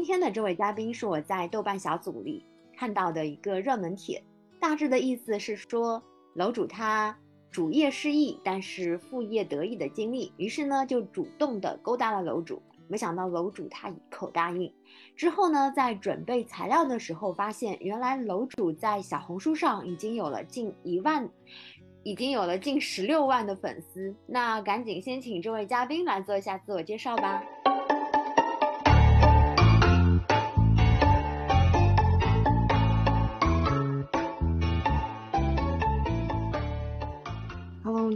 今天的这位嘉宾是我在豆瓣小组里看到的一个热门帖，大致的意思是说楼主他主业失意，但是副业得意的经历，于是呢就主动的勾搭了楼主，没想到楼主他一口答应。之后呢，在准备材料的时候，发现原来楼主在小红书上已经有了近一万，已经有了近十六万的粉丝。那赶紧先请这位嘉宾来做一下自我介绍吧。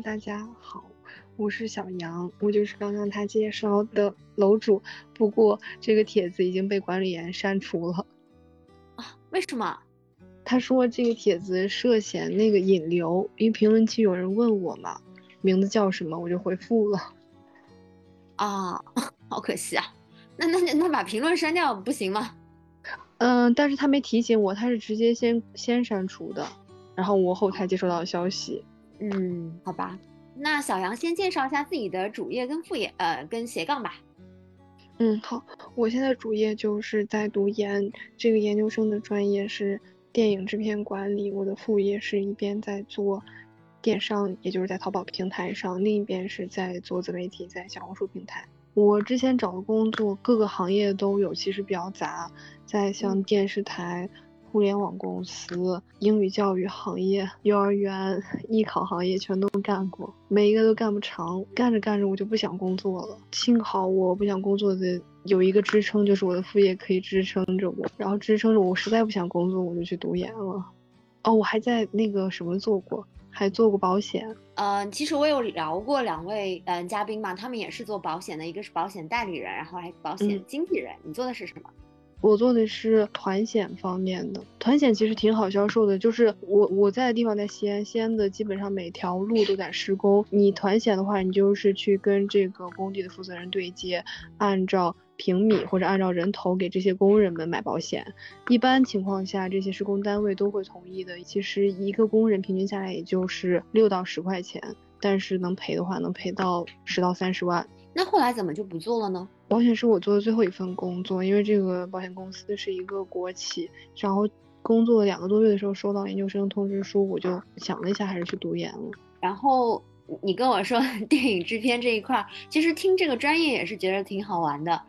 大家好，我是小杨，我就是刚刚他介绍的楼主。不过这个帖子已经被管理员删除了啊？为什么？他说这个帖子涉嫌那个引流，因为评论区有人问我嘛，名字叫什么，我就回复了。啊，好可惜啊！那那那把评论删掉不行吗？嗯，但是他没提醒我，他是直接先先删除的，然后我后台接收到消息。嗯，好吧，那小杨先介绍一下自己的主业跟副业，呃，跟斜杠吧。嗯，好，我现在主业就是在读研，这个研究生的专业是电影制片管理。我的副业是一边在做电商，也就是在淘宝平台上，另一边是在做自媒体，在小红书平台。我之前找的工作各个行业都有，其实比较杂，在像电视台。互联网公司、英语教育行业、幼儿园、艺考行业全都干过，每一个都干不长，干着干着我就不想工作了。幸好我不想工作的有一个支撑，就是我的副业可以支撑着我，然后支撑着我。实在不想工作，我就去读研了。哦，我还在那个什么做过，还做过保险。嗯，其实我有聊过两位嗯嘉宾嘛，他们也是做保险的，一个是保险代理人，然后还保险经纪人。你做的是什么？我做的是团险方面的，团险其实挺好销售的。就是我我在的地方在西安，西安的基本上每条路都在施工。你团险的话，你就是去跟这个工地的负责人对接，按照平米或者按照人头给这些工人们买保险。一般情况下，这些施工单位都会同意的。其实一个工人平均下来也就是六到十块钱，但是能赔的话，能赔到十到三十万。那后来怎么就不做了呢？保险是我做的最后一份工作，因为这个保险公司是一个国企，然后工作两个多月的时候收到研究生通知书，我就想了一下，还是去读研了。然后你跟我说 电影制片这一块，其实听这个专业也是觉得挺好玩的。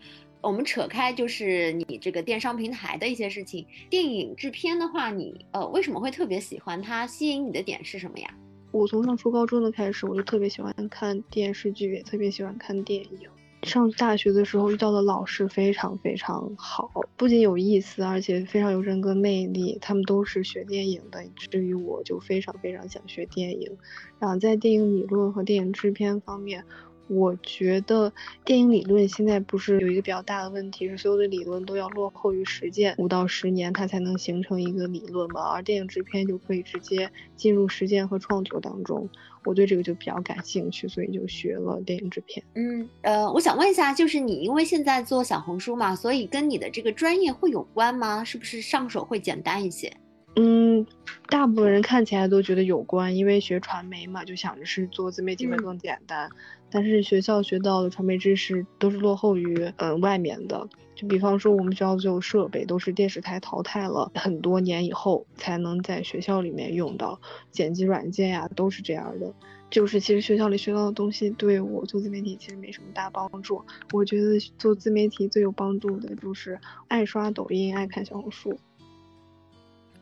我们扯开就是你这个电商平台的一些事情，电影制片的话，你呃为什么会特别喜欢它？吸引你的点是什么呀？我从上初高中的开始，我就特别喜欢看电视剧，也特别喜欢看电影。上大学的时候遇到的老师非常非常好，不仅有意思，而且非常有人格魅力。他们都是学电影的，以至于我就非常非常想学电影。然后在电影理论和电影制片方面。我觉得电影理论现在不是有一个比较大的问题，是所有的理论都要落后于实践五到十年，它才能形成一个理论嘛？而电影制片就可以直接进入实践和创作当中。我对这个就比较感兴趣，所以就学了电影制片。嗯，呃，我想问一下，就是你因为现在做小红书嘛，所以跟你的这个专业会有关吗？是不是上手会简单一些？嗯，大部分人看起来都觉得有关，因为学传媒嘛，就想着是做自媒体会更简单。但是学校学到的传媒知识都是落后于嗯外面的。就比方说我们学校所有设备都是电视台淘汰了很多年以后才能在学校里面用到，剪辑软件呀都是这样的。就是其实学校里学到的东西对我做自媒体其实没什么大帮助。我觉得做自媒体最有帮助的就是爱刷抖音，爱看小红书。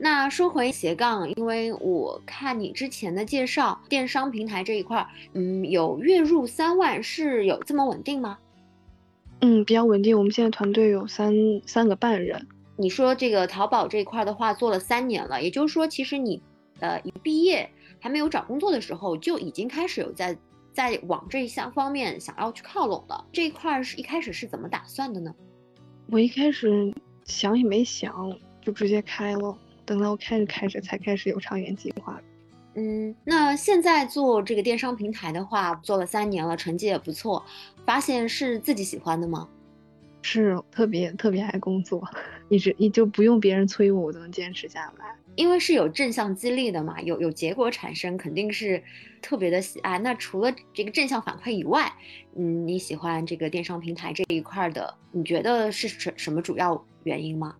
那说回斜杠，因为我看你之前的介绍，电商平台这一块，嗯，有月入三万，是有这么稳定吗？嗯，比较稳定。我们现在团队有三三个半人。你说这个淘宝这一块的话，做了三年了，也就是说，其实你，呃，一毕业还没有找工作的时候，就已经开始有在在往这一项方面想要去靠拢了。这一块是一开始是怎么打算的呢？我一开始想也没想，就直接开了。等到开始开始才开始有长远计划。嗯，那现在做这个电商平台的话，做了三年了，成绩也不错。发现是自己喜欢的吗？是特别特别爱工作，一直你就不用别人催我，我都能坚持下来。因为是有正向激励的嘛，有有结果产生，肯定是特别的喜爱。那除了这个正向反馈以外，嗯，你喜欢这个电商平台这一块的，你觉得是什什么主要原因吗？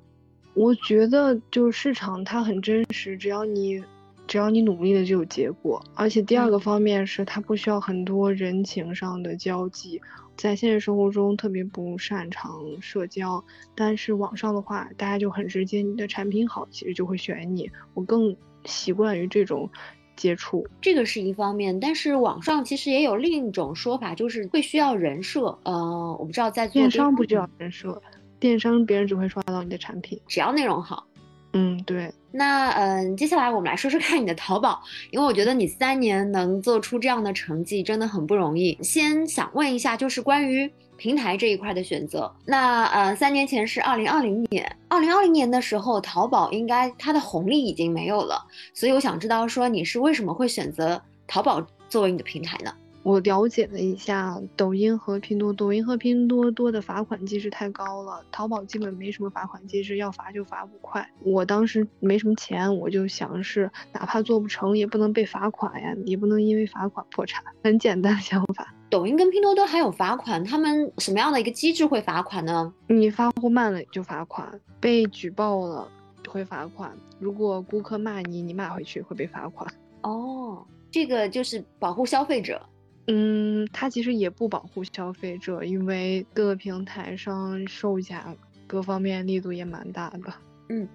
我觉得就是市场它很真实，只要你只要你努力了就有结果。而且第二个方面是它不需要很多人情上的交际。在现实生活中特别不擅长社交，但是网上的话，大家就很直接，你的产品好，其实就会选你。我更习惯于这种接触，这个是一方面。但是网上其实也有另一种说法，就是会需要人设。呃，我不知道在做电商不需要人设，电商别人只会刷到你的产品，只要内容好。嗯，对。那嗯，接下来我们来说说看你的淘宝，因为我觉得你三年能做出这样的成绩真的很不容易。先想问一下，就是关于平台这一块的选择。那呃，三年前是二零二零年，二零二零年的时候，淘宝应该它的红利已经没有了，所以我想知道说你是为什么会选择淘宝作为你的平台呢？我了解了一下抖音和拼多多，抖音和拼多多的罚款机制太高了，淘宝基本没什么罚款机制，要罚就罚五块。我当时没什么钱，我就想是哪怕做不成也不能被罚款呀，也不能因为罚款破产，很简单的想法。抖音跟拼多多还有罚款，他们什么样的一个机制会罚款呢？你发货慢了就罚款，被举报了会罚款，如果顾客骂你，你骂回去会被罚款。哦，这个就是保护消费者。嗯，它其实也不保护消费者，因为各个平台上售价各方面力度也蛮大的。嗯，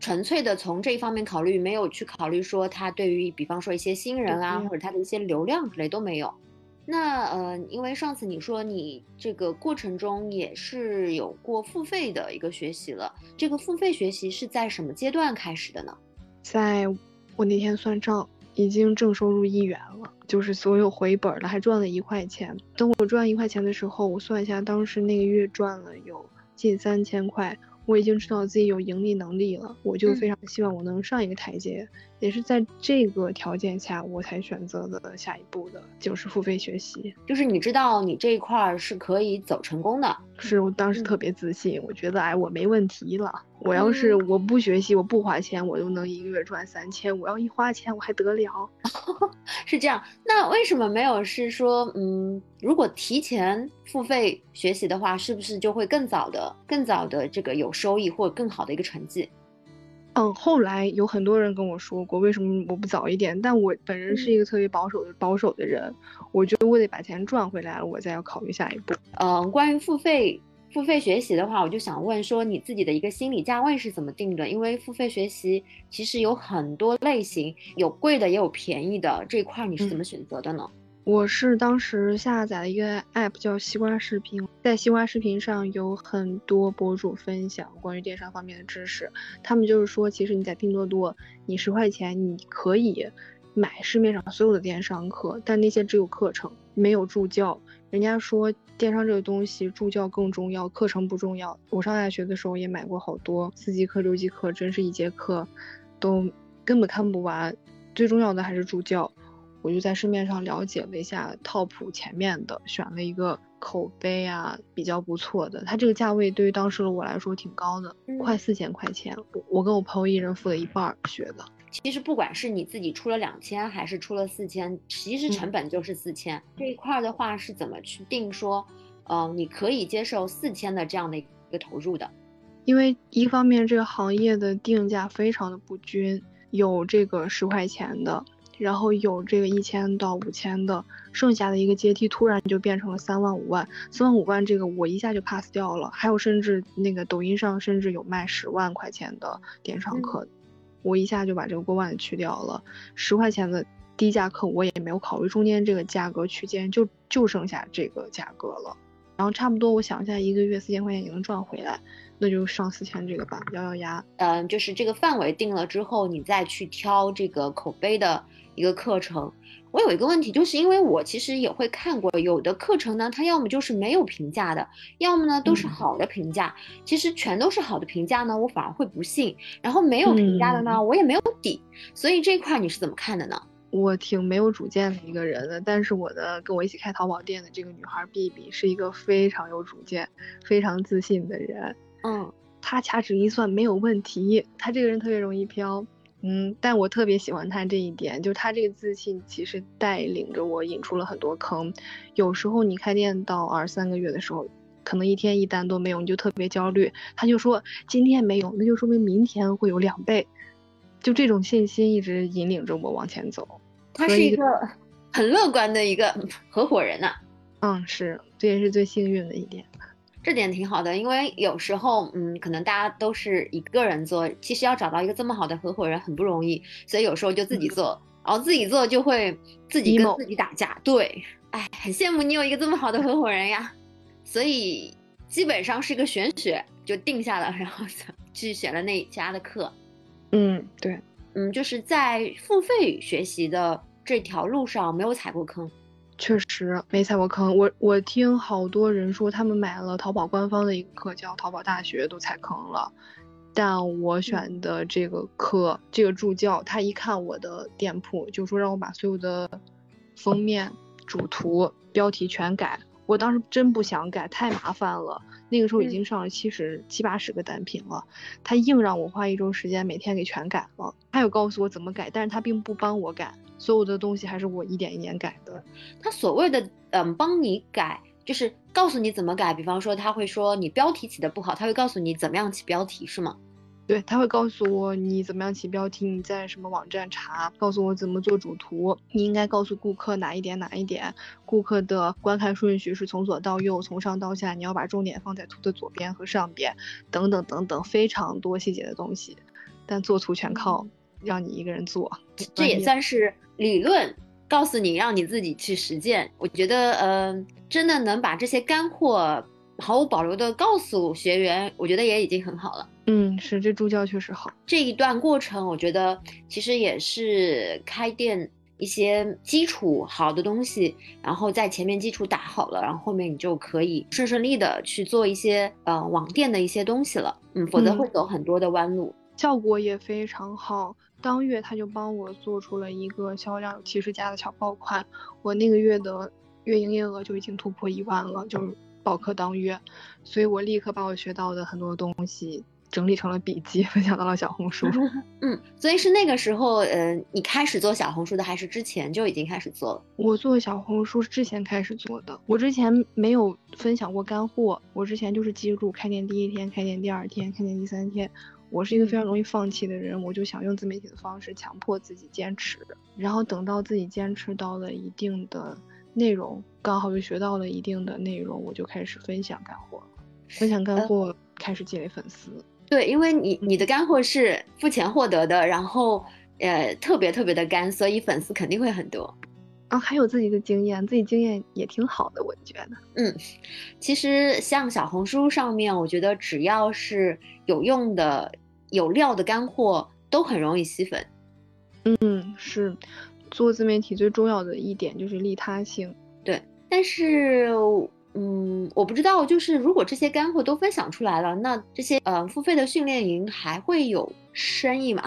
纯粹的从这一方面考虑，没有去考虑说它对于，比方说一些新人啊，或者它的一些流量之类都没有。那呃，因为上次你说你这个过程中也是有过付费的一个学习了，这个付费学习是在什么阶段开始的呢？在我那天算账。已经正收入一元了，就是所有回本了，还赚了一块钱。等我赚一块钱的时候，我算一下，当时那个月赚了有近三千块。我已经知道自己有盈利能力了，我就非常希望我能上一个台阶。也是在这个条件下，我才选择的下一步的，就是付费学习。就是你知道你这一块儿是可以走成功的，是我当时特别自信，我觉得哎，我没问题了。我要是我不学习，我不花钱，我都能一个月赚三千。我要一花钱，我还得了？是这样。那为什么没有是说，嗯，如果提前付费学习的话，是不是就会更早的、更早的这个有收益或更好的一个成绩？嗯，后来有很多人跟我说过，为什么我不早一点？但我本人是一个特别保守的保守的人，我觉得我得把钱赚回来了，我再要考虑下一步。嗯，关于付费付费学习的话，我就想问说，你自己的一个心理价位是怎么定的？因为付费学习其实有很多类型，有贵的也有便宜的，这一块你是怎么选择的呢？我是当时下载了一个 app 叫西瓜视频，在西瓜视频上有很多博主分享关于电商方面的知识。他们就是说，其实你在拼多多，你十块钱你可以买市面上所有的电商课，但那些只有课程，没有助教。人家说电商这个东西，助教更重要，课程不重要。我上大学的时候也买过好多四级课、六级课，真是一节课都根本看不完。最重要的还是助教。我就在市面上了解了一下，top 前面的选了一个口碑啊比较不错的，它这个价位对于当时的我来说挺高的，快四千块钱。我我跟我朋友一人付了一半学的。其实不管是你自己出了两千还是出了四千，其实成本就是四千。这一块的话是怎么去定说，嗯，你可以接受四千的这样的一个投入的？因为一方面这个行业的定价非常的不均，有这个十块钱的。然后有这个一千到五千的，剩下的一个阶梯突然就变成了三万五万，三万五万这个我一下就 pass 掉了。还有甚至那个抖音上甚至有卖十万块钱的电商课，我一下就把这个过万去掉了。十块钱的低价课我也没有考虑，中间这个价格区间就就剩下这个价格了。然后差不多我想一下，一个月四千块钱也能赚回来，那就上四千这个吧，咬咬牙。嗯，就是这个范围定了之后，你再去挑这个口碑的。一个课程，我有一个问题，就是因为我其实也会看过，有的课程呢，它要么就是没有评价的，要么呢都是好的评价。其实全都是好的评价呢，我反而会不信。然后没有评价的呢，我也没有底。所以这块你是怎么看的呢？我挺没有主见的一个人的，但是我的跟我一起开淘宝店的这个女孩 B B 是一个非常有主见、非常自信的人。嗯。她掐指一算没有问题。她这个人特别容易飘，嗯，但我特别喜欢他这一点，就是他这个自信其实带领着我引出了很多坑。有时候你开店到二三个月的时候，可能一天一单都没有，你就特别焦虑。他就说今天没有，那就说明明天会有两倍。就这种信心一直引领着我往前走。他是一个很乐观的一个合伙人呐。嗯，是，这也是最幸运的一点。这点挺好的，因为有时候，嗯，可能大家都是一个人做，其实要找到一个这么好的合伙人很不容易，所以有时候就自己做，然后自己做就会自己跟自己打架。对，哎，很羡慕你有一个这么好的合伙人呀。所以基本上是个玄学，就定下了，然后去选了那一家的课。嗯，对，嗯，就是在付费学习的这条路上没有踩过坑。确实没踩过坑，我我听好多人说他们买了淘宝官方的一个课叫淘宝大学都踩坑了，但我选的这个课这个助教他一看我的店铺就说让我把所有的封面、主图、标题全改，我当时真不想改，太麻烦了。那个时候已经上了七十七八十个单品了，他硬让我花一周时间每天给全改了，他有告诉我怎么改，但是他并不帮我改。所有的东西还是我一点一点改的。他所谓的嗯帮你改，就是告诉你怎么改。比方说，他会说你标题起的不好，他会告诉你怎么样起标题，是吗？对，他会告诉我你怎么样起标题，你在什么网站查，告诉我怎么做主图。你应该告诉顾客哪一点哪一点，顾客的观看顺序是从左到右，从上到下，你要把重点放在图的左边和上边，等等等等，非常多细节的东西。但做图全靠让你一个人做，这也算是。理论告诉你，让你自己去实践。我觉得，嗯，真的能把这些干货毫无保留的告诉学员，我觉得也已经很好了。嗯，是这助教确实好。这一段过程，我觉得其实也是开店一些基础好的东西，然后在前面基础打好了，然后后面你就可以顺顺利的去做一些呃网店的一些东西了。嗯，否则会走很多的弯路。效果也非常好。当月他就帮我做出了一个销量有七十加的小爆款，我那个月的月营业额就已经突破一万了，就是报课当月，所以我立刻把我学到的很多东西整理成了笔记，分享到了小红书。嗯，所以是那个时候，呃，你开始做小红书的，还是之前就已经开始做了？我做小红书是之前开始做的，我之前没有分享过干货，我之前就是记录开店第一天、开店第二天、开店第三天。我是一个非常容易放弃的人，我就想用自媒体的方式强迫自己坚持，然后等到自己坚持到了一定的内容，刚好又学到了一定的内容，我就开始分享干货，分享干货开始积累粉丝。对，因为你你的干货是付钱获得的，然后呃特别特别的干，所以粉丝肯定会很多。啊，还有自己的经验，自己经验也挺好的，我觉得。嗯，其实像小红书上面，我觉得只要是有用的。有料的干货都很容易吸粉，嗯，是做自媒体最重要的一点就是利他性。对，但是，嗯，我不知道，就是如果这些干货都分享出来了，那这些呃付费的训练营还会有生意吗？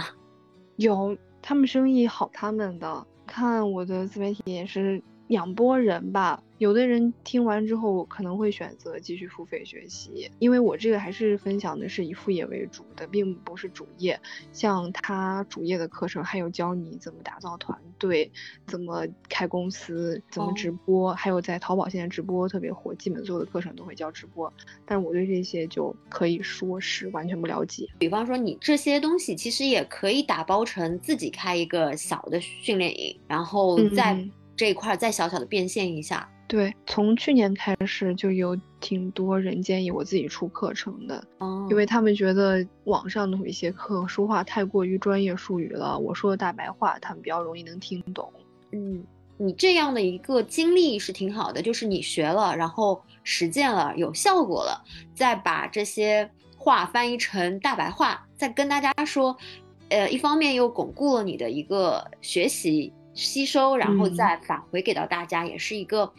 有，他们生意好，他们的看我的自媒体也是两拨人吧。有的人听完之后可能会选择继续付费学习，因为我这个还是分享的是以副业为主的，并不是主业。像他主业的课程，还有教你怎么打造团队、怎么开公司、怎么直播，还有在淘宝现在直播特别火，基本所有的课程都会教直播。但是我对这些就可以说是完全不了解。比方说，你这些东西其实也可以打包成自己开一个小的训练营，然后在这一块再小小的变现一下。对，从去年开始就有挺多人建议我自己出课程的，哦因为他们觉得网上的有一些课说话太过于专业术语了，我说的大白话他们比较容易能听懂。嗯，你这样的一个经历是挺好的，就是你学了，然后实践了，有效果了，再把这些话翻译成大白话，再跟大家说，呃，一方面又巩固了你的一个学习吸收，然后再返回给到大家，也是一个。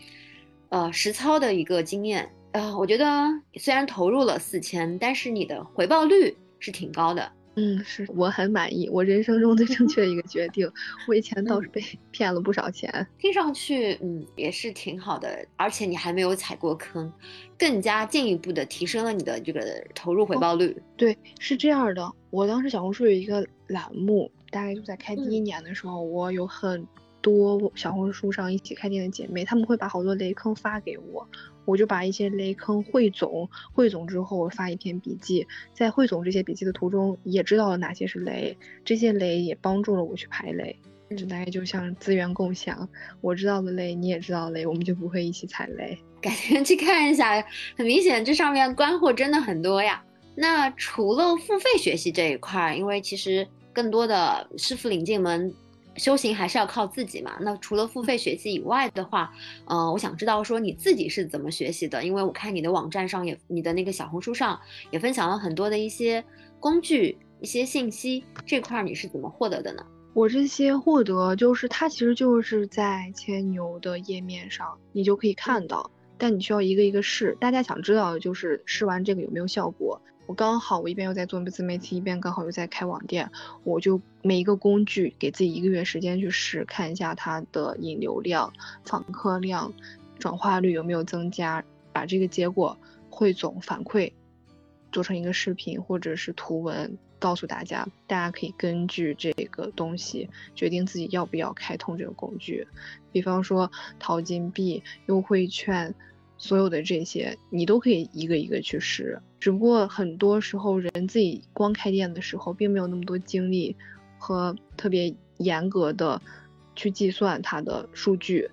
呃，实操的一个经验，呃，我觉得虽然投入了四千，但是你的回报率是挺高的。嗯，是我很满意，我人生中最正确的一个决定。我以前倒是被 骗了不少钱，听上去嗯也是挺好的，而且你还没有踩过坑，更加进一步的提升了你的这个投入回报率。对，是这样的，我当时小红书有一个栏目，大概就在开第一年的时候，我有很多小红书上一起开店的姐妹，她们会把好多雷坑发给我。我就把一些雷坑汇总，汇总之后发一篇笔记，在汇总这些笔记的途中，也知道了哪些是雷，这些雷也帮助了我去排雷。这大概就像资源共享，我知道的雷，你也知道雷，我们就不会一起踩雷。改天去看一下，很明显这上面干货真的很多呀。那除了付费学习这一块，因为其实更多的师傅领进门。修行还是要靠自己嘛。那除了付费学习以外的话，呃，我想知道说你自己是怎么学习的？因为我看你的网站上也，你的那个小红书上也分享了很多的一些工具、一些信息，这块你是怎么获得的呢？我这些获得就是它其实就是在千牛的页面上，你就可以看到，但你需要一个一个试。大家想知道的就是试完这个有没有效果。我刚好，我一边又在做自媒体，一边刚好又在开网店，我就每一个工具给自己一个月时间去试，看一下它的引流量、访客量、转化率有没有增加，把这个结果汇总反馈，做成一个视频或者是图文，告诉大家，大家可以根据这个东西决定自己要不要开通这个工具，比方说淘金币、优惠券。所有的这些你都可以一个一个去试，只不过很多时候人自己光开店的时候，并没有那么多精力和特别严格的去计算它的数据。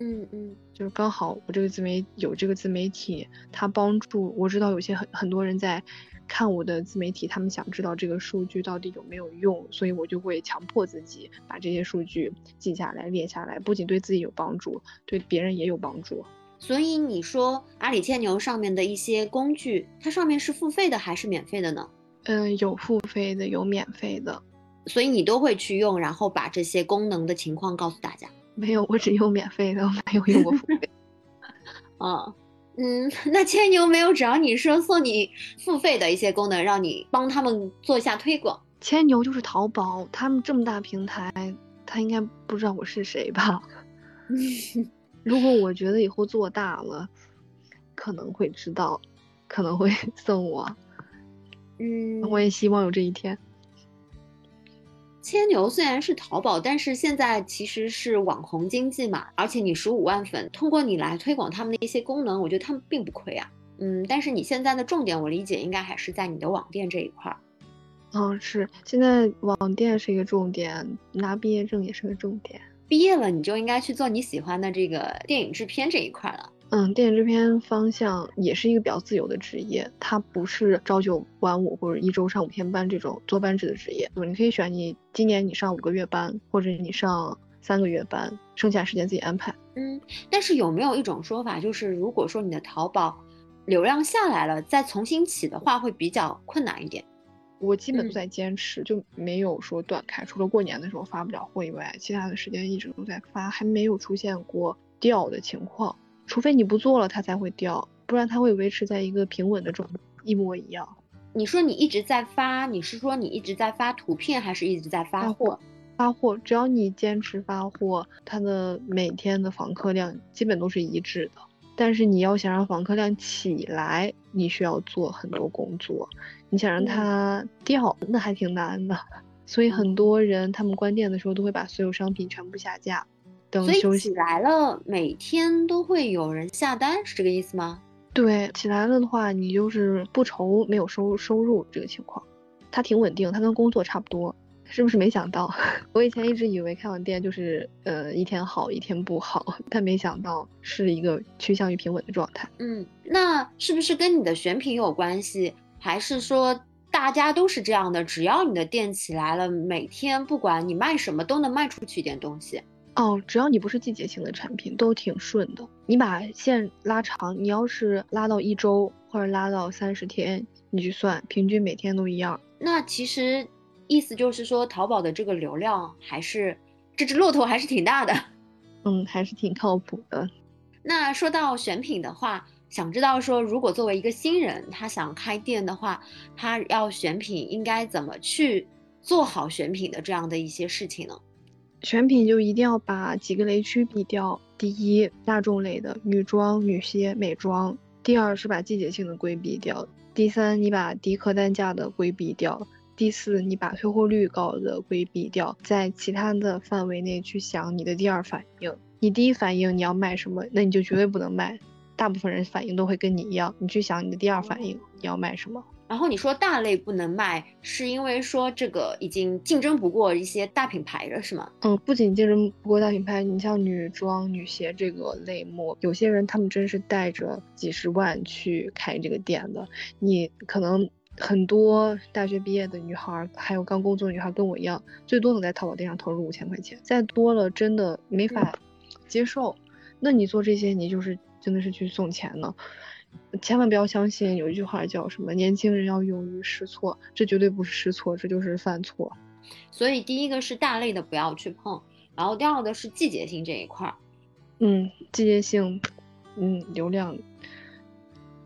嗯嗯，就是刚好我这个自媒有这个自媒体，它帮助我知道有些很很多人在。看我的自媒体，他们想知道这个数据到底有没有用，所以我就会强迫自己把这些数据记下来、列下来，不仅对自己有帮助，对别人也有帮助。所以你说阿里千牛上面的一些工具，它上面是付费的还是免费的呢？嗯，有付费的，有免费的。所以你都会去用，然后把这些功能的情况告诉大家。没有，我只用免费的，我没有用过付费。啊。嗯，那千牛没有只要你说送你付费的一些功能，让你帮他们做一下推广。千牛就是淘宝，他们这么大平台，他应该不知道我是谁吧？如果我觉得以后做大了，可能会知道，可能会 送我。嗯，我也希望有这一天。千牛虽然是淘宝，但是现在其实是网红经济嘛，而且你十五万粉，通过你来推广他们的一些功能，我觉得他们并不亏啊。嗯，但是你现在的重点，我理解应该还是在你的网店这一块儿。嗯，是，现在网店是一个重点，拿毕业证也是个重点。毕业了，你就应该去做你喜欢的这个电影制片这一块了。嗯，电影制片方向也是一个比较自由的职业，它不是朝九晚五或者一周上五天班这种坐班制的职业。你可以选你今年你上五个月班，或者你上三个月班，剩下时间自己安排。嗯，但是有没有一种说法，就是如果说你的淘宝流量下来了，再重新起的话，会比较困难一点？我基本都在坚持，就没有说断开，除了过年的时候发不了货以外，其他的时间一直都在发，还没有出现过掉的情况。除非你不做了，它才会掉，不然它会维持在一个平稳的状态，一模一样。你说你一直在发，你是说你一直在发图片，还是一直在发货？发货，只要你坚持发货，它的每天的访客量基本都是一致的。但是你要想让访客量起来，你需要做很多工作。你想让它掉，那还挺难的。所以很多人他们关店的时候都会把所有商品全部下架。所以起来了，每天都会有人下单，是这个意思吗？对，起来了的话，你就是不愁没有收收入这个情况，它挺稳定，它跟工作差不多，是不是？没想到，我以前一直以为开网店就是呃一天好一天不好，但没想到是一个趋向于平稳的状态。嗯，那是不是跟你的选品有关系，还是说大家都是这样的？只要你的店起来了，每天不管你卖什么都能卖出去一点东西。哦，只要你不是季节性的产品，都挺顺的。你把线拉长，你要是拉到一周或者拉到三十天，你去算，平均每天都一样。那其实意思就是说，淘宝的这个流量还是这只骆驼还是挺大的。嗯，还是挺靠谱的。那说到选品的话，想知道说，如果作为一个新人，他想开店的话，他要选品应该怎么去做好选品的这样的一些事情呢？选品就一定要把几个雷区避掉。第一，大众类的女装、女鞋、美妆；第二是把季节性的规避掉；第三，你把低客单价的规避掉；第四，你把退货率高的规避掉。在其他的范围内去想你的第二反应。你第一反应你要卖什么，那你就绝对不能卖。大部分人反应都会跟你一样，你去想你的第二反应你要卖什么。然后你说大类不能卖，是因为说这个已经竞争不过一些大品牌了，是吗？嗯，不仅竞争不过大品牌，你像女装、女鞋这个类目，有些人他们真是带着几十万去开这个店的。你可能很多大学毕业的女孩，还有刚工作的女孩跟我一样，最多能在淘宝店上投入五千块钱，再多了真的没法接受。那你做这些，你就是真的是去送钱呢。千万不要相信有一句话叫什么“年轻人要勇于试错”，这绝对不是试错，这就是犯错。所以第一个是大类的不要去碰，然后第二个是季节性这一块儿。嗯，季节性，嗯，流量，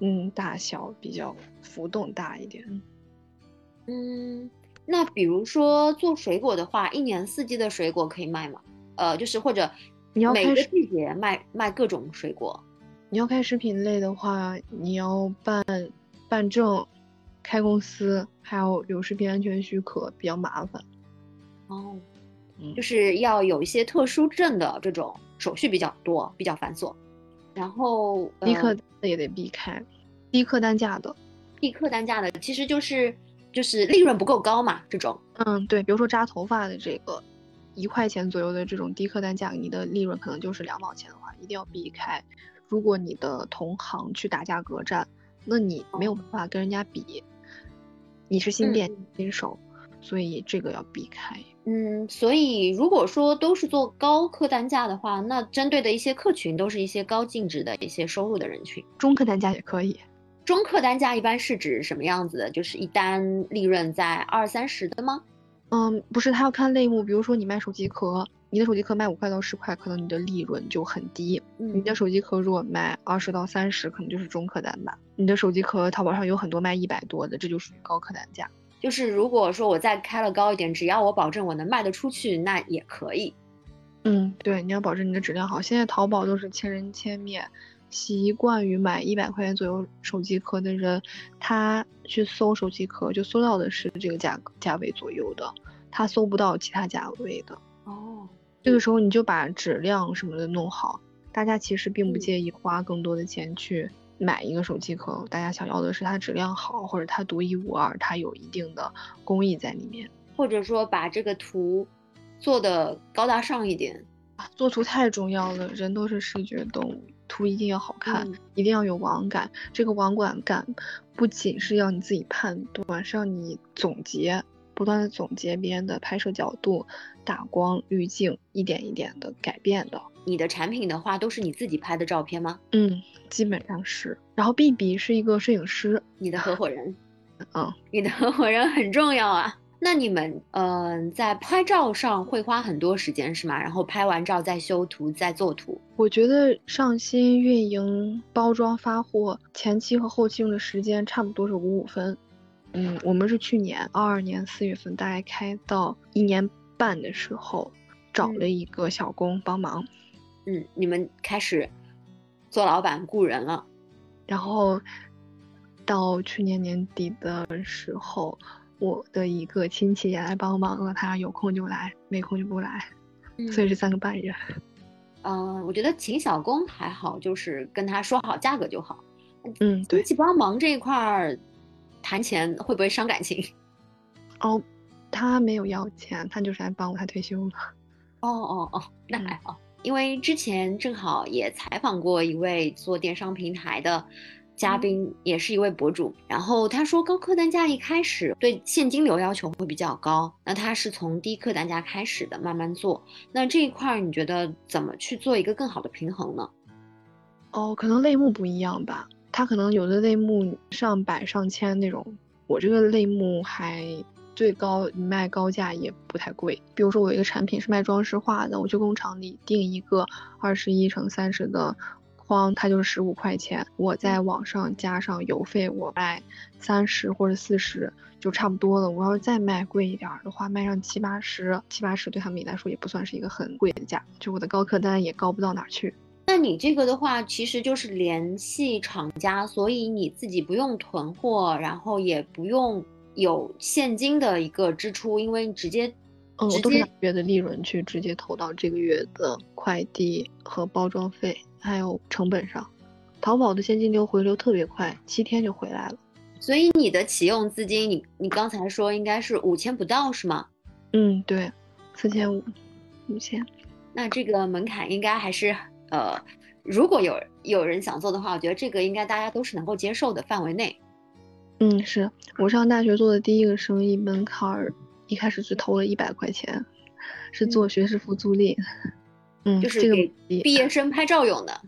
嗯，大小比较浮动大一点。嗯，那比如说做水果的话，一年四季的水果可以卖吗？呃，就是或者你要每个季节卖卖各种水果。你要开食品类的话，你要办办证、开公司，还要有食品安全许可，比较麻烦。哦，就是要有一些特殊证的这种手续比较多，比较繁琐。然后低客也得避开，低客单价的，低客单价的其实就是就是利润不够高嘛，这种。嗯，对，比如说扎头发的这个一块钱左右的这种低客单价，你的利润可能就是两毛钱的话，一定要避开。如果你的同行去打价格战，那你没有办法跟人家比。你是新店新手，所以这个要避开。嗯，所以如果说都是做高客单价的话，那针对的一些客群都是一些高净值的一些收入的人群。中客单价也可以。中客单价一般是指什么样子的？就是一单利润在二三十的吗？嗯，不是，它要看类目。比如说你卖手机壳。你的手机壳卖五块到十块，可能你的利润就很低。你的手机壳如果卖二十到三十，可能就是中客单吧。你的手机壳淘宝上有很多卖一百多的，这就属于高客单价。就是如果说我再开了高一点，只要我保证我能卖得出去，那也可以。嗯，对，你要保证你的质量好。现在淘宝都是千人千面，习惯于买一百块钱左右手机壳的人，他去搜手机壳就搜到的是这个价格价位左右的，他搜不到其他价位的。哦。这个时候你就把质量什么的弄好，大家其实并不介意花更多的钱去买一个手机壳，大家想要的是它质量好，或者它独一无二，它有一定的工艺在里面，或者说把这个图做的高大上一点。做图太重要了，人都是视觉动物，图一定要好看，一定要有网感。这个网感感不仅是要你自己判断，是要你总结。不断的总结别人的拍摄角度、打光、滤镜，一点一点的改变的。你的产品的话，都是你自己拍的照片吗？嗯，基本上是。然后 B B 是一个摄影师，你的合伙人。嗯，你的合伙人很重要啊。那你们嗯，在拍照上会花很多时间是吗？然后拍完照再修图、再做图。我觉得上新、运营、包装、发货前期和后期用的时间差不多是五五分。嗯，我们是去年二二年四月份，大概开到一年半的时候，找了一个小工帮忙。嗯，你们开始做老板雇人了，然后到去年年底的时候，我的一个亲戚也来帮忙了，他有空就来，没空就不来，所以是三个半月。嗯，我觉得请小工还好，就是跟他说好价格就好。嗯，对，一起帮忙这一块儿。谈钱会不会伤感情？哦，他没有要钱，他就是来帮我，他退休了。哦哦哦，那还好，因为之前正好也采访过一位做电商平台的嘉宾，也是一位博主，然后他说高客单价一开始对现金流要求会比较高，那他是从低客单价开始的，慢慢做。那这一块你觉得怎么去做一个更好的平衡呢？哦，可能类目不一样吧。他可能有的类目上百上千那种，我这个类目还最高卖高价也不太贵。比如说我一个产品是卖装饰画的，我去工厂里订一个二十一乘三十的框它就是十五块钱，我在网上加上邮费，我卖三十或者四十就差不多了。我要是再卖贵一点的话，卖上七八十，七八十对他们来说也不算是一个很贵的价，就我的高客单也高不到哪去。那你这个的话，其实就是联系厂家，所以你自己不用囤货，然后也不用有现金的一个支出，因为你直接。嗯，我都是月的利润去直接投到这个月的快递和包装费，还有成本上。淘宝的现金流回流特别快，七天就回来了。所以你的启用资金，你你刚才说应该是五千不到是吗？嗯，对，四千五，五千。那这个门槛应该还是呃，如果有有人想做的话，我觉得这个应该大家都是能够接受的范围内。嗯，是我上大学做的第一个生意，门槛儿。一开始只投了一百块钱，是做学士服租赁，嗯，就是给毕业生拍照用的。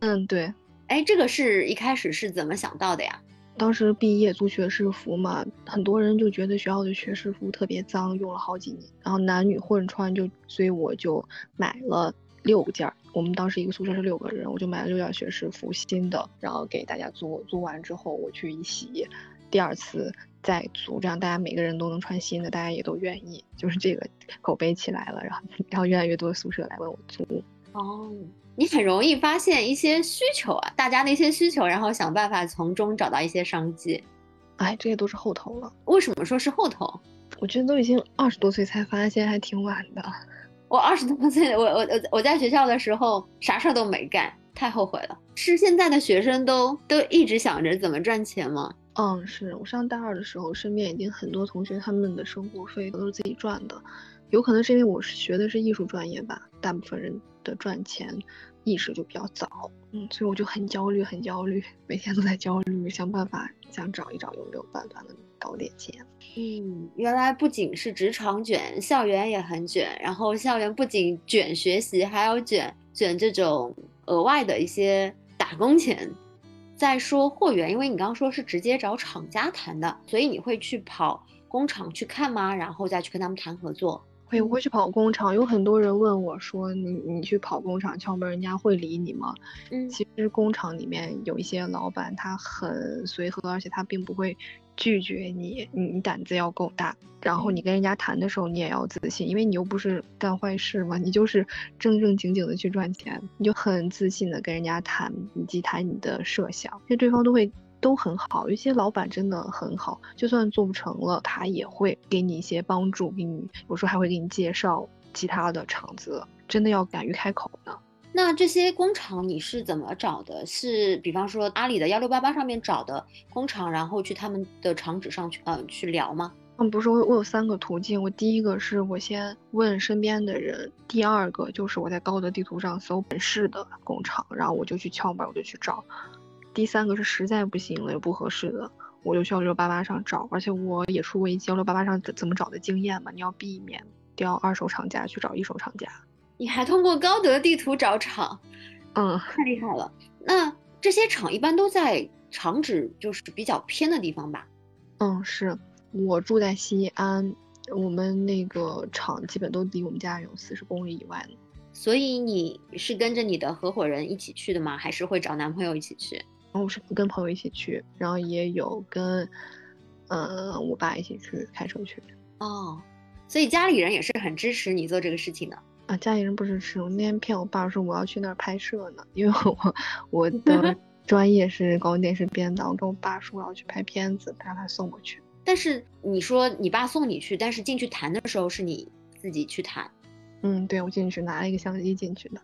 嗯，对。哎，这个是一开始是怎么想到的呀？当时毕业租学士服嘛，很多人就觉得学校的学士服特别脏，用了好几年，然后男女混穿，就所以我就买了六件儿。我们当时一个宿舍是六个人，我就买了六件学士服，新的，然后给大家租。租完之后我去一洗，第二次。再租，这样大家每个人都能穿新的，大家也都愿意，就是这个口碑起来了，然后然后越来越多的宿舍来问我租。哦，你很容易发现一些需求啊，大家的一些需求，然后想办法从中找到一些商机。哎，这些都是后头了。为什么说是后头？我觉得都已经二十多岁才发现，还挺晚的。我二十多岁，我我我我在学校的时候啥事儿都没干，太后悔了。是现在的学生都都一直想着怎么赚钱吗？嗯，是我上大二的时候，身边已经很多同学，他们的生活费都是自己赚的，有可能是因为我是学的是艺术专业吧，大部分人的赚钱意识就比较早，嗯，所以我就很焦虑，很焦虑，每天都在焦虑，想办法想找一找有没有办法能搞点钱。嗯，原来不仅是职场卷，校园也很卷，然后校园不仅卷学习，还要卷卷这种额外的一些打工钱。再说货源，因为你刚刚说是直接找厂家谈的，所以你会去跑工厂去看吗？然后再去跟他们谈合作？会，我会去跑工厂。有很多人问我说：“你你去跑工厂敲门，人家会理你吗？”嗯，其实工厂里面有一些老板，他很随和，而且他并不会。拒绝你，你你胆子要够大，然后你跟人家谈的时候，你也要自信，因为你又不是干坏事嘛，你就是正正经经的去赚钱，你就很自信的跟人家谈，以及谈你的设想，因为对方都会都很好，有些老板真的很好，就算做不成了，他也会给你一些帮助，给你有时候还会给你介绍其他的厂子，真的要敢于开口呢。那这些工厂你是怎么找的？是比方说阿里的幺六八八上面找的工厂，然后去他们的厂址上去，嗯，去聊吗？嗯，不是，我我有三个途径。我第一个是我先问身边的人，第二个就是我在高德地图上搜本市的工厂，然后我就去敲门，我就去找。第三个是实在不行了，又不合适的，我就去幺六八八上找。而且我也出过一些幺六八八上怎么找的经验嘛，你要避免掉二手厂家去找一手厂家。你还通过高德地图找厂，嗯，太厉害了。那这些厂一般都在厂址就是比较偏的地方吧？嗯，是我住在西安，我们那个厂基本都离我们家有四十公里以外呢。所以你是跟着你的合伙人一起去的吗？还是会找男朋友一起去？我是跟朋友一起去，然后也有跟，嗯，我爸一起去开车去。哦，所以家里人也是很支持你做这个事情的。啊，家里人不支持我。那天骗我爸说我要去那儿拍摄呢，因为我我 的专业是广电电视编导。我跟我爸说我要去拍片子，让他送我去。但是你说你爸送你去，但是进去谈的时候是你自己去谈。嗯，对，我进去拿了一个相机进去的。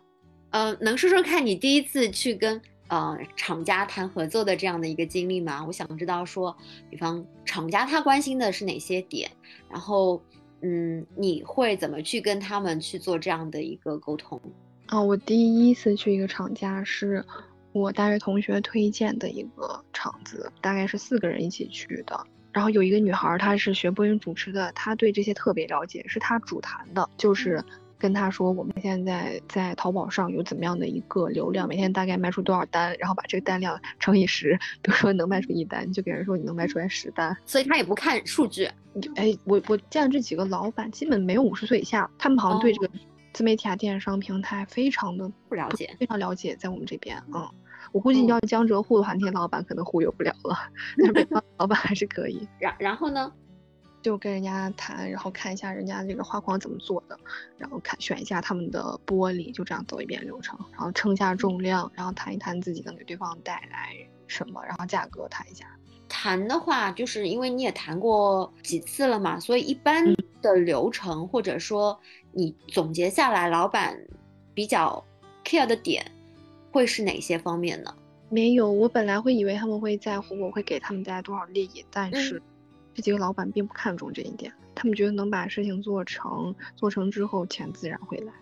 呃，能说说看你第一次去跟呃厂家谈合作的这样的一个经历吗？我想知道说，比方厂家他关心的是哪些点，然后。嗯，你会怎么去跟他们去做这样的一个沟通？啊，我第一次去一个厂家是我大学同学推荐的一个厂子，大概是四个人一起去的。然后有一个女孩，她是学播音主持的，她对这些特别了解，是她主谈的，就是。跟他说，我们现在在淘宝上有怎么样的一个流量，每天大概卖出多少单，然后把这个单量乘以十，比如说能卖出一单，就给人说你能卖出来十单。所以他也不看数据。哎，我我见这几个老板基本没有五十岁以下，他们好像对这个自媒体啊、电商平台非常的不了解，非常了解，在我们这边，嗯，我估计你要江浙沪的话，那些老板可能忽悠不了了，但是北方老板还是可以。然然后呢？就跟人家谈，然后看一下人家这个画框怎么做的，然后看选一下他们的玻璃，就这样走一遍流程，然后称一下重量，然后谈一谈自己能给对方带来什么，然后价格谈一下。谈的话，就是因为你也谈过几次了嘛，所以一般的流程或者说你总结下来，老板比较 care 的点会是哪些方面呢？没有，我本来会以为他们会在乎我会给他们带来多少利益，但是。这几个老板并不看重这一点，他们觉得能把事情做成，做成之后钱自然会来。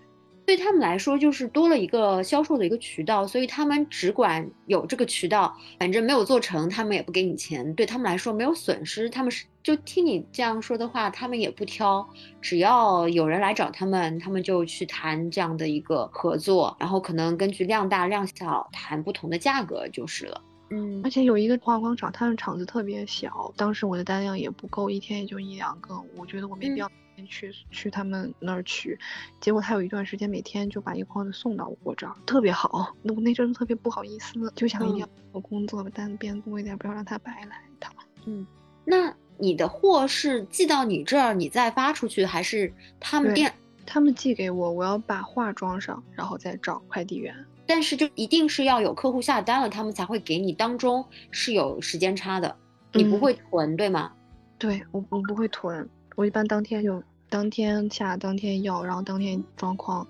对他们来说，就是多了一个销售的一个渠道，所以他们只管有这个渠道，反正没有做成，他们也不给你钱。对他们来说没有损失，他们是就听你这样说的话，他们也不挑，只要有人来找他们，他们就去谈这样的一个合作，然后可能根据量大量小谈不同的价格就是了。嗯，而且有一个化妆厂，它的厂子特别小，当时我的单量也不够，一天也就一两个，我觉得我没必要去去他们那儿取。结果他有一段时间每天就把一筐子送到我这儿，特别好。那我那阵子特别不好意思，就想一定要我工作，把单子变多一点，不要让他白来一趟。嗯，那你的货是寄到你这儿，你再发出去，还是他们店？他们寄给我，我要把画装上，然后再找快递员。但是就一定是要有客户下单了，他们才会给你，当中是有时间差的，你不会囤对吗？对我我不会囤，我一般当天就当天下当天要，然后当天装框。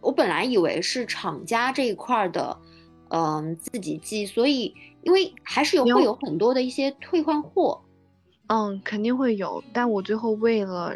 我本来以为是厂家这一块的，嗯，自己寄，所以因为还是有会有很多的一些退换货，嗯，肯定会有，但我最后为了。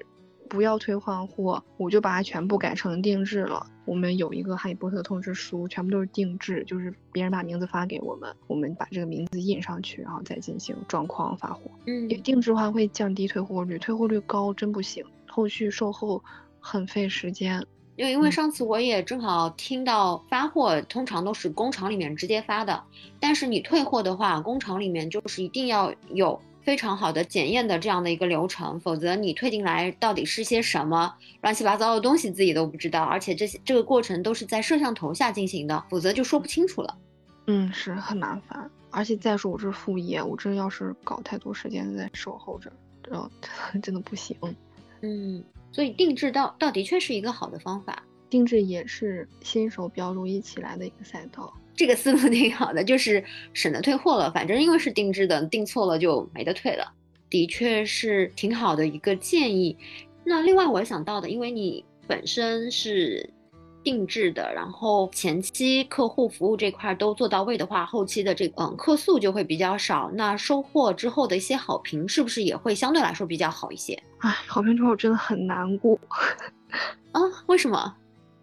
不要退换货，我就把它全部改成定制了。我们有一个哈利波特通知书，全部都是定制，就是别人把名字发给我们，我们把这个名字印上去，然后再进行装框发货。嗯，因为定制的话会降低退货率，退货率高真不行，后续售后很费时间。因为因为上次我也正好听到发货通常都是工厂里面直接发的，但是你退货的话，工厂里面就是一定要有。非常好的检验的这样的一个流程，否则你退进来到底是些什么乱七八糟的东西自己都不知道，而且这些这个过程都是在摄像头下进行的，否则就说不清楚了。嗯，是很麻烦，而且再说我这是副业，我这要是搞太多时间在售后这，然后 真的不行。嗯，所以定制到到的确是一个好的方法，定制也是新手比较容易起来的一个赛道。这个思路挺好的，就是省得退货了。反正因为是定制的，定错了就没得退了。的确是挺好的一个建议。那另外我想到的，因为你本身是定制的，然后前期客户服务这块都做到位的话，后期的这个嗯客诉就会比较少。那收货之后的一些好评，是不是也会相对来说比较好一些？哎，好评之后真的很难过 啊？为什么？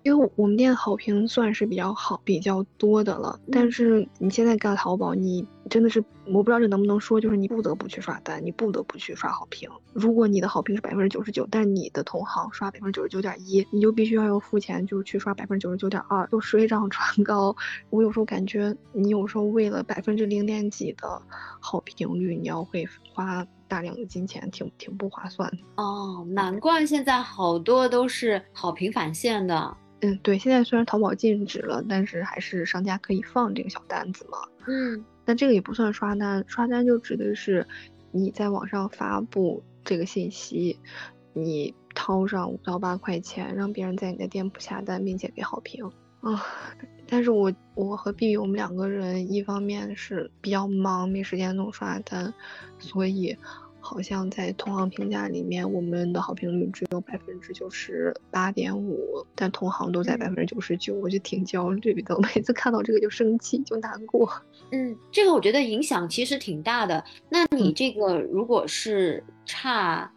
因为我们店好评算是比较好、比较多的了，但是你现在干淘宝，你真的是我不知道这能不能说，就是你不得不去刷单，你不得不去刷好评。如果你的好评是百分之九十九，但你的同行刷百分之九十九点一，你就必须要要付钱，就是去刷百分之九十九点二，就水涨船高。我有时候感觉，你有时候为了百分之零点几的好评率，你要会花大量的金钱，挺挺不划算的哦。难怪现在好多都是好评返现的。嗯，对，现在虽然淘宝禁止了，但是还是商家可以放这个小单子嘛。嗯，但这个也不算刷单，刷单就指的是你在网上发布这个信息，你掏上五到八块钱，让别人在你的店铺下单，并且给好评啊。但是我我和 B B 我们两个人，一方面是比较忙，没时间弄刷单，所以。好像在同行评价里面，我们的好评率只有百分之九十八点五，但同行都在百分之九十九，我就挺焦虑的。每次看到这个就生气，就难过。嗯，这个我觉得影响其实挺大的。那你这个如果是差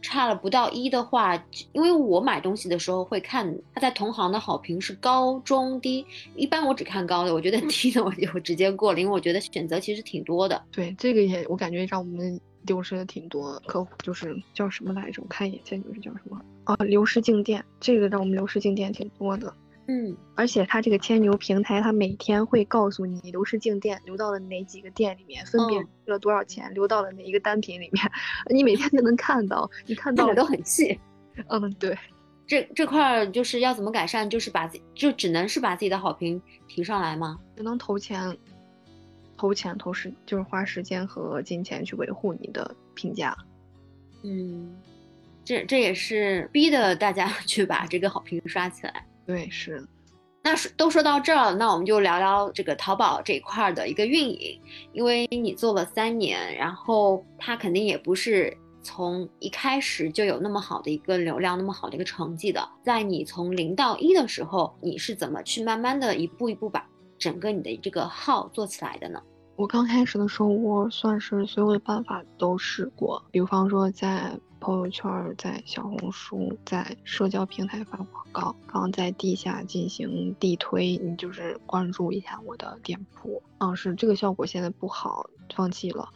差了不到一的话，因为我买东西的时候会看他在同行的好评是高中低，一般我只看高的，我觉得低的我就直接过了，因为我觉得选择其实挺多的。对，这个也我感觉让我们。丢失的挺多，客户就是叫什么来着？我看一眼，现在就是叫什么啊？流失静电，这个让我们流失静电挺多的。嗯，而且它这个千牛平台，它每天会告诉你流失静电流到了哪几个店里面，分别了多少钱，流到了哪一个单品里面，你每天都能看到。你看到都很细。嗯，对。这这块儿就是要怎么改善？就是把自就只能是把自己的好评提上来吗？只能投钱，投钱投时就是花时间和金钱去维护你的评价。嗯，这这也是逼的大家 去把这个好评刷起来。对，是。那说都说到这儿了，那我们就聊聊这个淘宝这一块的一个运营，因为你做了三年，然后它肯定也不是从一开始就有那么好的一个流量，那么好的一个成绩的。在你从零到一的时候，你是怎么去慢慢的一步一步把整个你的这个号做起来的呢？我刚开始的时候，我算是所有的办法都试过，比方说在。朋友圈在小红书，在社交平台发广告，然后在地下进行地推，你就是关注一下我的店铺。嗯，是这个效果现在不好，放弃了。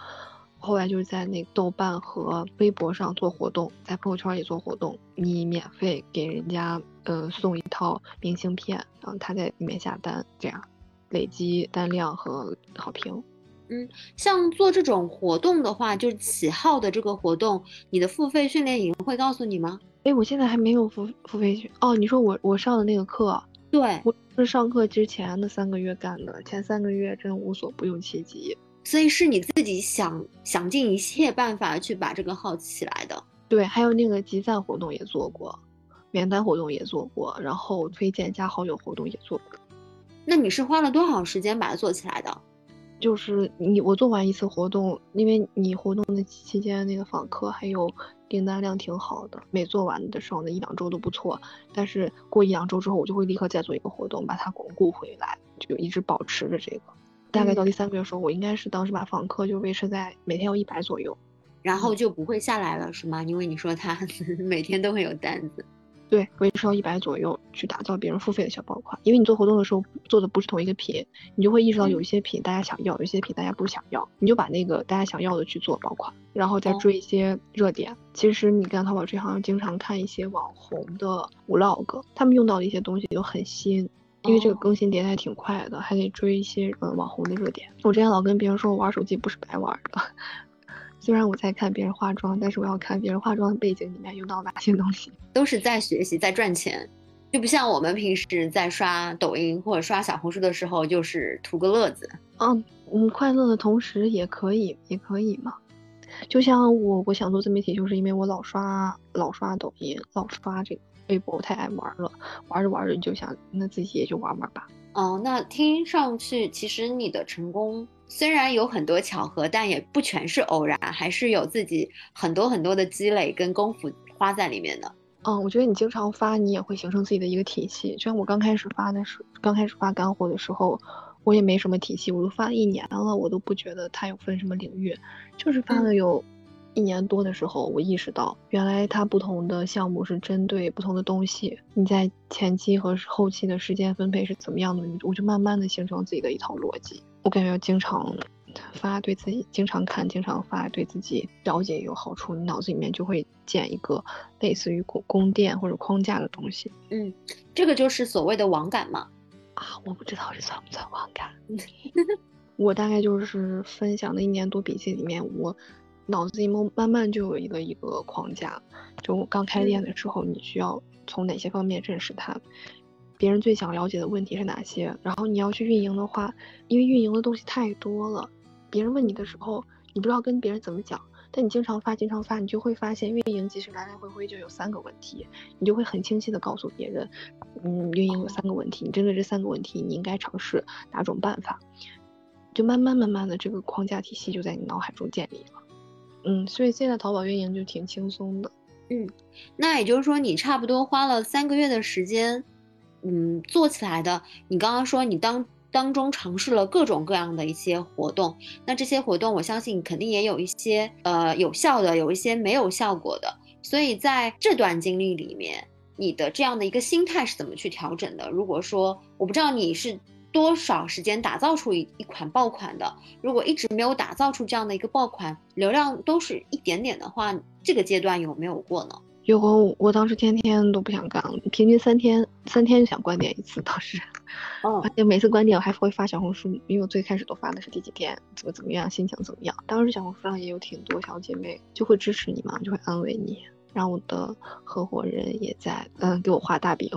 后来就是在那豆瓣和微博上做活动，在朋友圈也做活动，你免费给人家呃送一套明信片，然后他在里面下单，这样累积单量和好评。嗯，像做这种活动的话，就是起号的这个活动，你的付费训练营会告诉你吗？哎，我现在还没有付付费训哦。你说我我上的那个课，对，我是上课之前的三个月干的，前三个月真无所不用其极。所以是你自己想想尽一切办法去把这个号起来的。对，还有那个集赞活动也做过，免单活动也做过，然后推荐加好友活动也做过。那你是花了多少时间把它做起来的？就是你我做完一次活动，因为你活动的期间那个访客还有订单量挺好的，每做完的时候那一两周都不错。但是过一两周之后，我就会立刻再做一个活动，把它巩固回来，就一直保持着这个。大概到第三个月的时候，我应该是当时把访客就维持在每天有一百左右，然后就不会下来了，是吗？因为你说他 每天都会有单子。对，维持到一百左右去打造别人付费的小爆款，因为你做活动的时候做的不是同一个品，你就会意识到有一些品大家想要，有一些品大家不想要，你就把那个大家想要的去做爆款，然后再追一些热点。其实你干淘宝这行，经常看一些网红的 vlog，他们用到的一些东西都很新，因为这个更新迭代挺快的，还得追一些呃网红的热点。我之前老跟别人说我玩手机不是白玩的。虽然我在看别人化妆，但是我要看别人化妆的背景里面用到哪些东西，都是在学习，在赚钱，就不像我们平时在刷抖音或者刷小红书的时候，就是图个乐子。嗯嗯，快乐的同时也可以，也可以嘛。就像我，我想做自媒体，就是因为我老刷老刷抖音，老刷这个微博，我太爱玩了。玩着玩着，你就想，那自己也就玩玩吧。哦，那听上去，其实你的成功。虽然有很多巧合，但也不全是偶然，还是有自己很多很多的积累跟功夫花在里面的。嗯，我觉得你经常发，你也会形成自己的一个体系。就像我刚开始发的时，刚开始发干货的时候，我也没什么体系，我都发了一年了，我都不觉得它有分什么领域，就是发了有一年多的时候，我意识到原来它不同的项目是针对不同的东西，你在前期和后期的时间分配是怎么样的，我就慢慢的形成自己的一套逻辑。我感觉经常发对自己经常看、经常发对自己了解有好处，你脑子里面就会建一个类似于宫宫殿或者框架的东西。嗯，这个就是所谓的网感嘛。啊，我不知道这算不算网感。我大概就是分享的一年多笔记里面，我脑子里面慢慢就有一个一个框架。就我刚开店的时候，你需要从哪些方面认识它？别人最想了解的问题是哪些？然后你要去运营的话，因为运营的东西太多了，别人问你的时候，你不知道跟别人怎么讲。但你经常发，经常发，你就会发现运营其实来来回回就有三个问题，你就会很清晰的告诉别人，嗯，运营有三个问题，你针对这三个问题，你应该尝试哪种办法，就慢慢慢慢的这个框架体系就在你脑海中建立了。嗯，所以现在淘宝运营就挺轻松的。嗯，那也就是说你差不多花了三个月的时间。嗯，做起来的。你刚刚说你当当中尝试了各种各样的一些活动，那这些活动我相信肯定也有一些呃有效的，有一些没有效果的。所以在这段经历里面，你的这样的一个心态是怎么去调整的？如果说我不知道你是多少时间打造出一一款爆款的，如果一直没有打造出这样的一个爆款，流量都是一点点的话，这个阶段有没有过呢？有我，我当时天天都不想干了，平均三天三天就想关店一次。当时，哦，而且每次关店我还会发小红书，因为我最开始都发的是第几天，怎么怎么样，心情怎么样。当时小红书上也有挺多小姐妹就会支持你嘛，就会安慰你。然后我的合伙人也在，嗯，给我画大饼。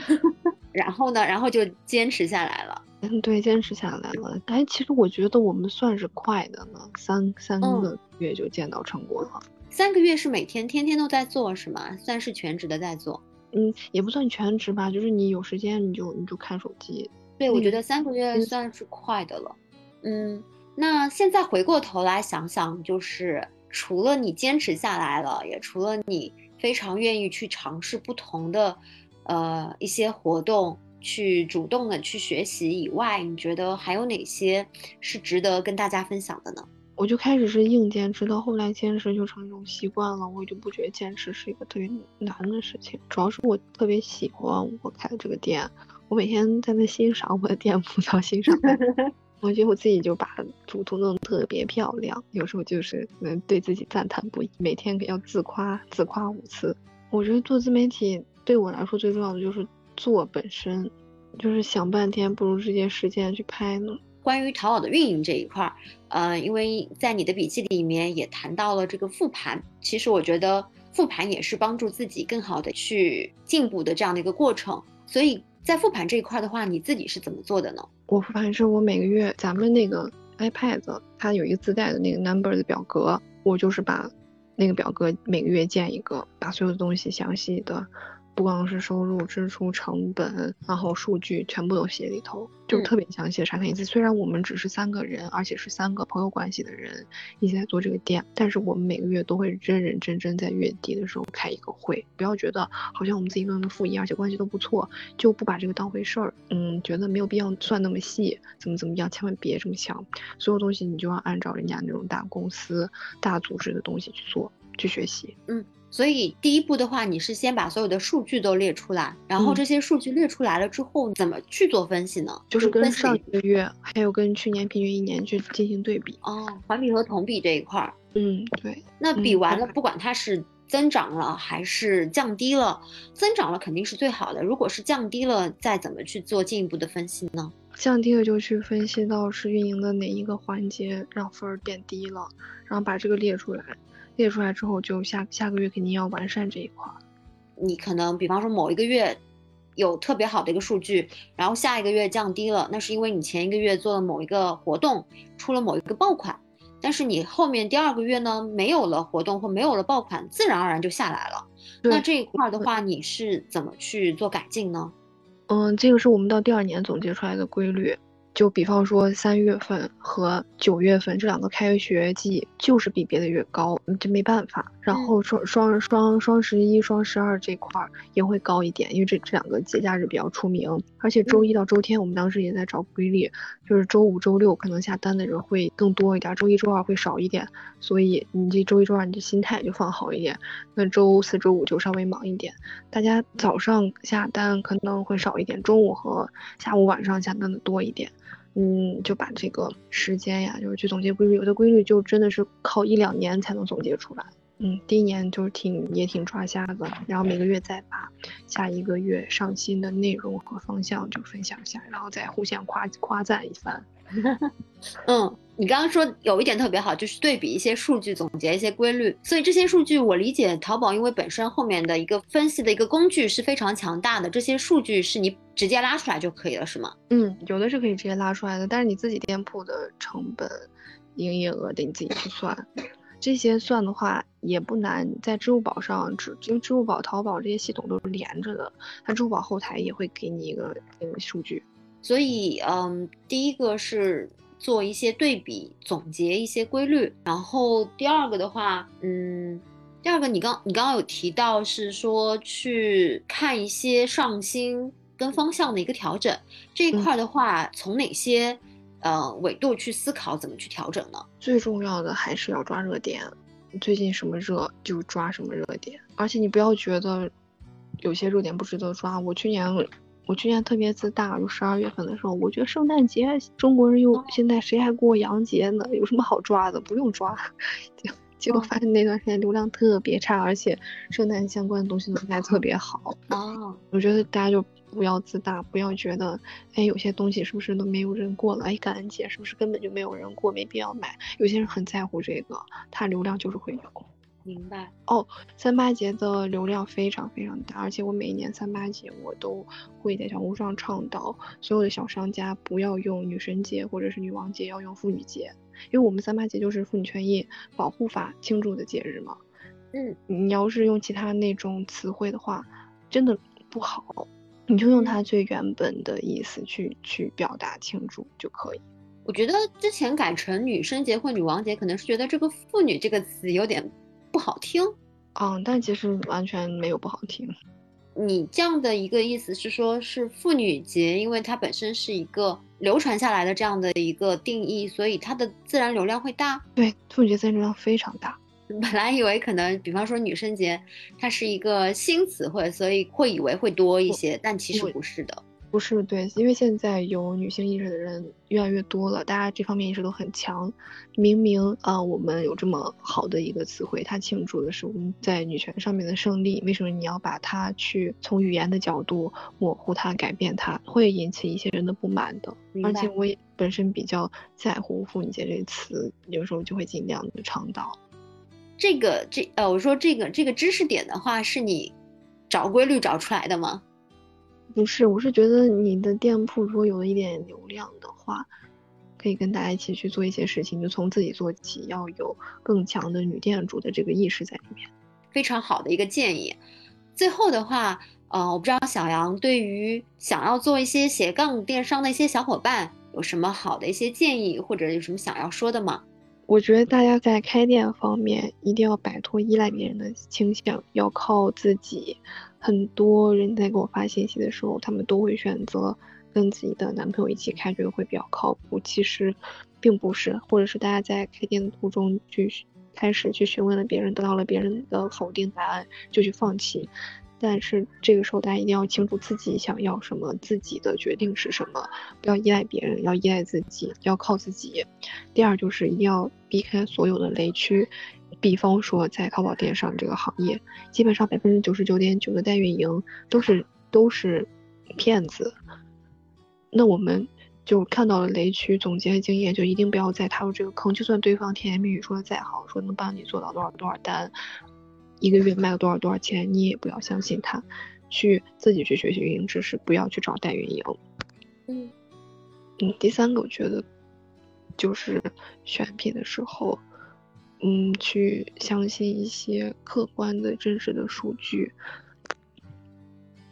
然后呢，然后就坚持下来了。嗯，对，坚持下来了。哎，其实我觉得我们算是快的呢，三三个月就见到成果了。三个月是每天天天都在做是吗？算是全职的在做？嗯，也不算全职吧，就是你有时间你就你就看手机。对，我觉得三个月算是快的了。嗯，那现在回过头来想想，就是除了你坚持下来了，也除了你非常愿意去尝试不同的，呃，一些活动，去主动的去学习以外，你觉得还有哪些是值得跟大家分享的呢？我就开始是硬坚持，到后来坚持就成一种习惯了，我就不觉得坚持是一个特别难的事情。主要是我特别喜欢我开的这个店，我每天在那欣赏我的店铺，到欣赏。我觉得我自己就把主图弄得特别漂亮，有时候就是能对自己赞叹不已，每天要自夸自夸五次。我觉得做自媒体对我来说最重要的就是做本身，就是想半天不如直接实践去拍呢。关于淘宝的运营这一块儿，呃，因为在你的笔记里面也谈到了这个复盘，其实我觉得复盘也是帮助自己更好的去进步的这样的一个过程。所以在复盘这一块的话，你自己是怎么做的呢？我复盘是我每个月咱们那个 iPad 它有一个自带的那个 Number 的表格，我就是把那个表格每个月建一个，把所有的东西详细的。不光是收入、支出、成本，然后数据全部都写里头，就特别详细的查看一次。虽然我们只是三个人，而且是三个朋友关系的人一起在做这个店，但是我们每个月都会认认真真在月底的时候开一个会。不要觉得好像我们自己那么富裕，而且关系都不错，就不把这个当回事儿。嗯，觉得没有必要算那么细，怎么怎么样，千万别这么想。所有东西你就要按照人家那种大公司、大组织的东西去做，去学习。嗯。所以第一步的话，你是先把所有的数据都列出来，然后这些数据列出来了之后，怎么去做分析呢？就是跟上一个月，还有跟去年平均一年去进行对比。哦，环比和同比这一块儿。嗯，对。那比完了，不管它是增长了还是降低了，增长了肯定是最好的。如果是降低了，再怎么去做进一步的分析呢？降低了就去分析到是运营的哪一个环节让分儿变低了，然后把这个列出来。列出来之后，就下下个月肯定要完善这一块。你可能比方说某一个月有特别好的一个数据，然后下一个月降低了，那是因为你前一个月做了某一个活动，出了某一个爆款，但是你后面第二个月呢没有了活动或没有了爆款，自然而然就下来了。那这一块的话，你是怎么去做改进呢？嗯，这个是我们到第二年总结出来的规律。就比方说三月份和九月份这两个开学季，就是比别的月高，这没办法。然后双双双双十一、双十二这块儿也会高一点，因为这这两个节假日比较出名。而且周一到周天，我们当时也在找规律，就是周五、周六可能下单的人会更多一点，周一周二会少一点。所以你这周一周二你的心态就放好一点，那周四周五就稍微忙一点。大家早上下单可能会少一点，中午和下午晚上下单的多一点。嗯，就把这个时间呀，就是去总结规律，有的规律就真的是靠一两年才能总结出来。嗯，第一年就是挺也挺抓瞎的，然后每个月再把下一个月上新的内容和方向就分享一下，然后再互相夸夸赞一番。嗯，你刚刚说有一点特别好，就是对比一些数据，总结一些规律。所以这些数据，我理解淘宝因为本身后面的一个分析的一个工具是非常强大的，这些数据是你直接拉出来就可以了，是吗？嗯，有的是可以直接拉出来的，但是你自己店铺的成本、营业额得你自己去算。这些算的话也不难，在支付宝上，支因为支付宝、淘宝这些系统都是连着的，它支付宝后台也会给你一个个数据。所以，嗯，第一个是做一些对比，总结一些规律，然后第二个的话，嗯，第二个你刚你刚刚有提到是说去看一些上新跟方向的一个调整，这一块的话，从哪些？呃，纬度去思考怎么去调整呢？最重要的还是要抓热点，最近什么热就抓什么热点，而且你不要觉得有些热点不值得抓。我去年我去年特别自大，就十二月份的时候，我觉得圣诞节中国人又现在谁还过洋节呢？有什么好抓的？不用抓。结结果发现那段时间流量特别差，而且圣诞相关的东西都卖特别好。哦，我觉得大家就。不要自大，不要觉得，哎，有些东西是不是都没有人过了？哎，感恩节是不是根本就没有人过，没必要买？有些人很在乎这个，他流量就是会有。明白哦，三八节的流量非常非常大，而且我每一年三八节我都会在小红书上倡导所有的小商家不要用女神节或者是女王节，要用妇女节，因为我们三八节就是妇女权益保护法庆祝的节日嘛。嗯，你要是用其他那种词汇的话，真的不好，你就用它最原本的意思去去表达庆祝就可以。我觉得之前改成女生节或女王节，可能是觉得这个妇女这个词有点。不好听，嗯，但其实完全没有不好听。你这样的一个意思是说，是妇女节，因为它本身是一个流传下来的这样的一个定义，所以它的自然流量会大。对，妇女节自然流量非常大。本来以为可能，比方说女生节，它是一个新词汇，所以会以为会多一些，但其实不是的。不是对，因为现在有女性意识的人越来越多了，大家这方面意识都很强。明明啊，我们有这么好的一个词汇，它庆祝的是我们在女权上面的胜利，为什么你要把它去从语言的角度模糊它、改变它，会引起一些人的不满的。而且我也本身比较在乎“妇女节”这个词，有时候就会尽量的倡导。这个这呃，我说这个这个知识点的话，是你找规律找出来的吗？不是，我是觉得你的店铺如果有了一点流量的话，可以跟大家一起去做一些事情，就从自己做起，要有更强的女店主的这个意识在里面。非常好的一个建议。最后的话，呃，我不知道小杨对于想要做一些斜杠电商的一些小伙伴有什么好的一些建议，或者有什么想要说的吗？我觉得大家在开店方面一定要摆脱依赖别人的倾向，要靠自己。很多人在给我发信息的时候，他们都会选择跟自己的男朋友一起开，觉得会比较靠谱。其实并不是，或者是大家在开店的途中去开始去询问了别人，得到了别人的否定答案，就去放弃。但是这个时候，大家一定要清楚自己想要什么，自己的决定是什么，不要依赖别人，要依赖自己，要靠自己。第二就是一定要避开所有的雷区，比方说在淘宝电商这个行业，基本上百分之九十九点九的代运营都是都是骗子。那我们就看到了雷区，总结经验，就一定不要再踏入这个坑。就算对方甜言蜜语说的再好，说能帮你做到多少多少单。一个月卖了多少多少钱，你也不要相信他，去自己去学习运营知识，不要去找代运营。嗯嗯，第三个我觉得就是选品的时候，嗯，去相信一些客观的真实的数据。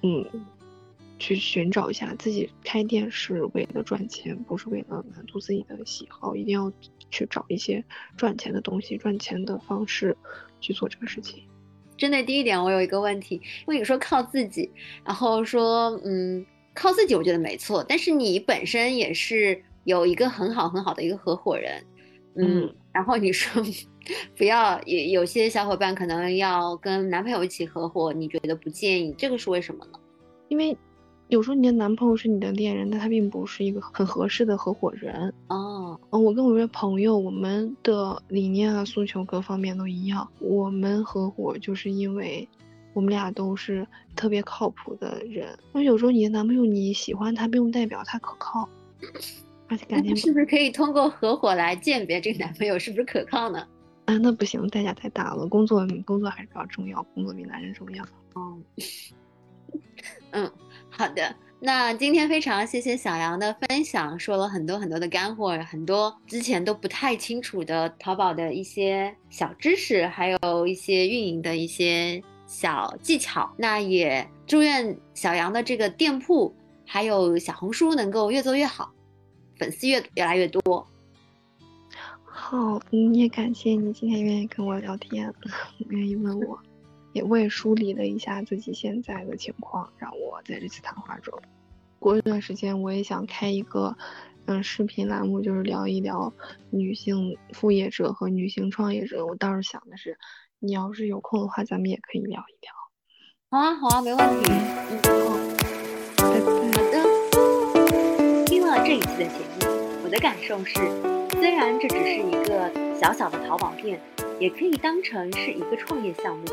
嗯，去寻找一下自己开店是为了赚钱，不是为了满足自己的喜好，一定要去找一些赚钱的东西，赚钱的方式去做这个事情。针对第一点，我有一个问题，因为你说靠自己，然后说，嗯，靠自己，我觉得没错。但是你本身也是有一个很好很好的一个合伙人，嗯，然后你说不要，有有些小伙伴可能要跟男朋友一起合伙，你觉得不建议，这个是为什么呢？因为。有时候你的男朋友是你的恋人，但他并不是一个很合适的合伙人哦。嗯，我跟我这朋友，我们的理念啊、诉求各方面都一样。我们合伙就是因为，我们俩都是特别靠谱的人。那有时候你的男朋友你喜欢他，并不代表他可靠，而且感情是不是可以通过合伙来鉴别这个男朋友是不是可靠呢？啊，那不行，代价太大了。工作工作还是比较重要，工作比男人重要。哦，嗯。好的，那今天非常谢谢小杨的分享，说了很多很多的干货，很多之前都不太清楚的淘宝的一些小知识，还有一些运营的一些小技巧。那也祝愿小杨的这个店铺还有小红书能够越做越好，粉丝越越来越多。好，也感谢你今天愿意跟我聊天，愿意问我。也我也梳理了一下自己现在的情况，让我在这次谈话中，过一段时间我也想开一个，嗯，视频栏目，就是聊一聊女性副业者和女性创业者。我倒是想的是，你要是有空的话，咱们也可以聊一聊。好啊，好啊，没问题。嗯，好。好的。听了这一期的节目，我的感受是，虽然这只是一个小小的淘宝店，也可以当成是一个创业项目。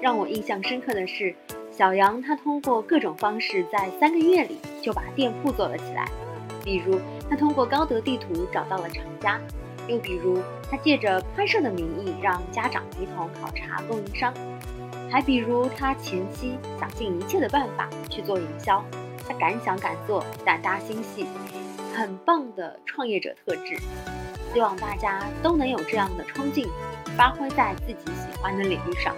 让我印象深刻的是，小杨他通过各种方式，在三个月里就把店铺做了起来。比如，他通过高德地图找到了厂家，又比如，他借着拍摄的名义让家长陪同考察供应商；还比如，他前期想尽一切的办法去做营销，他敢想敢做，胆大心细，很棒的创业者特质。希望大家都能有这样的冲劲，发挥在自己喜欢的领域上。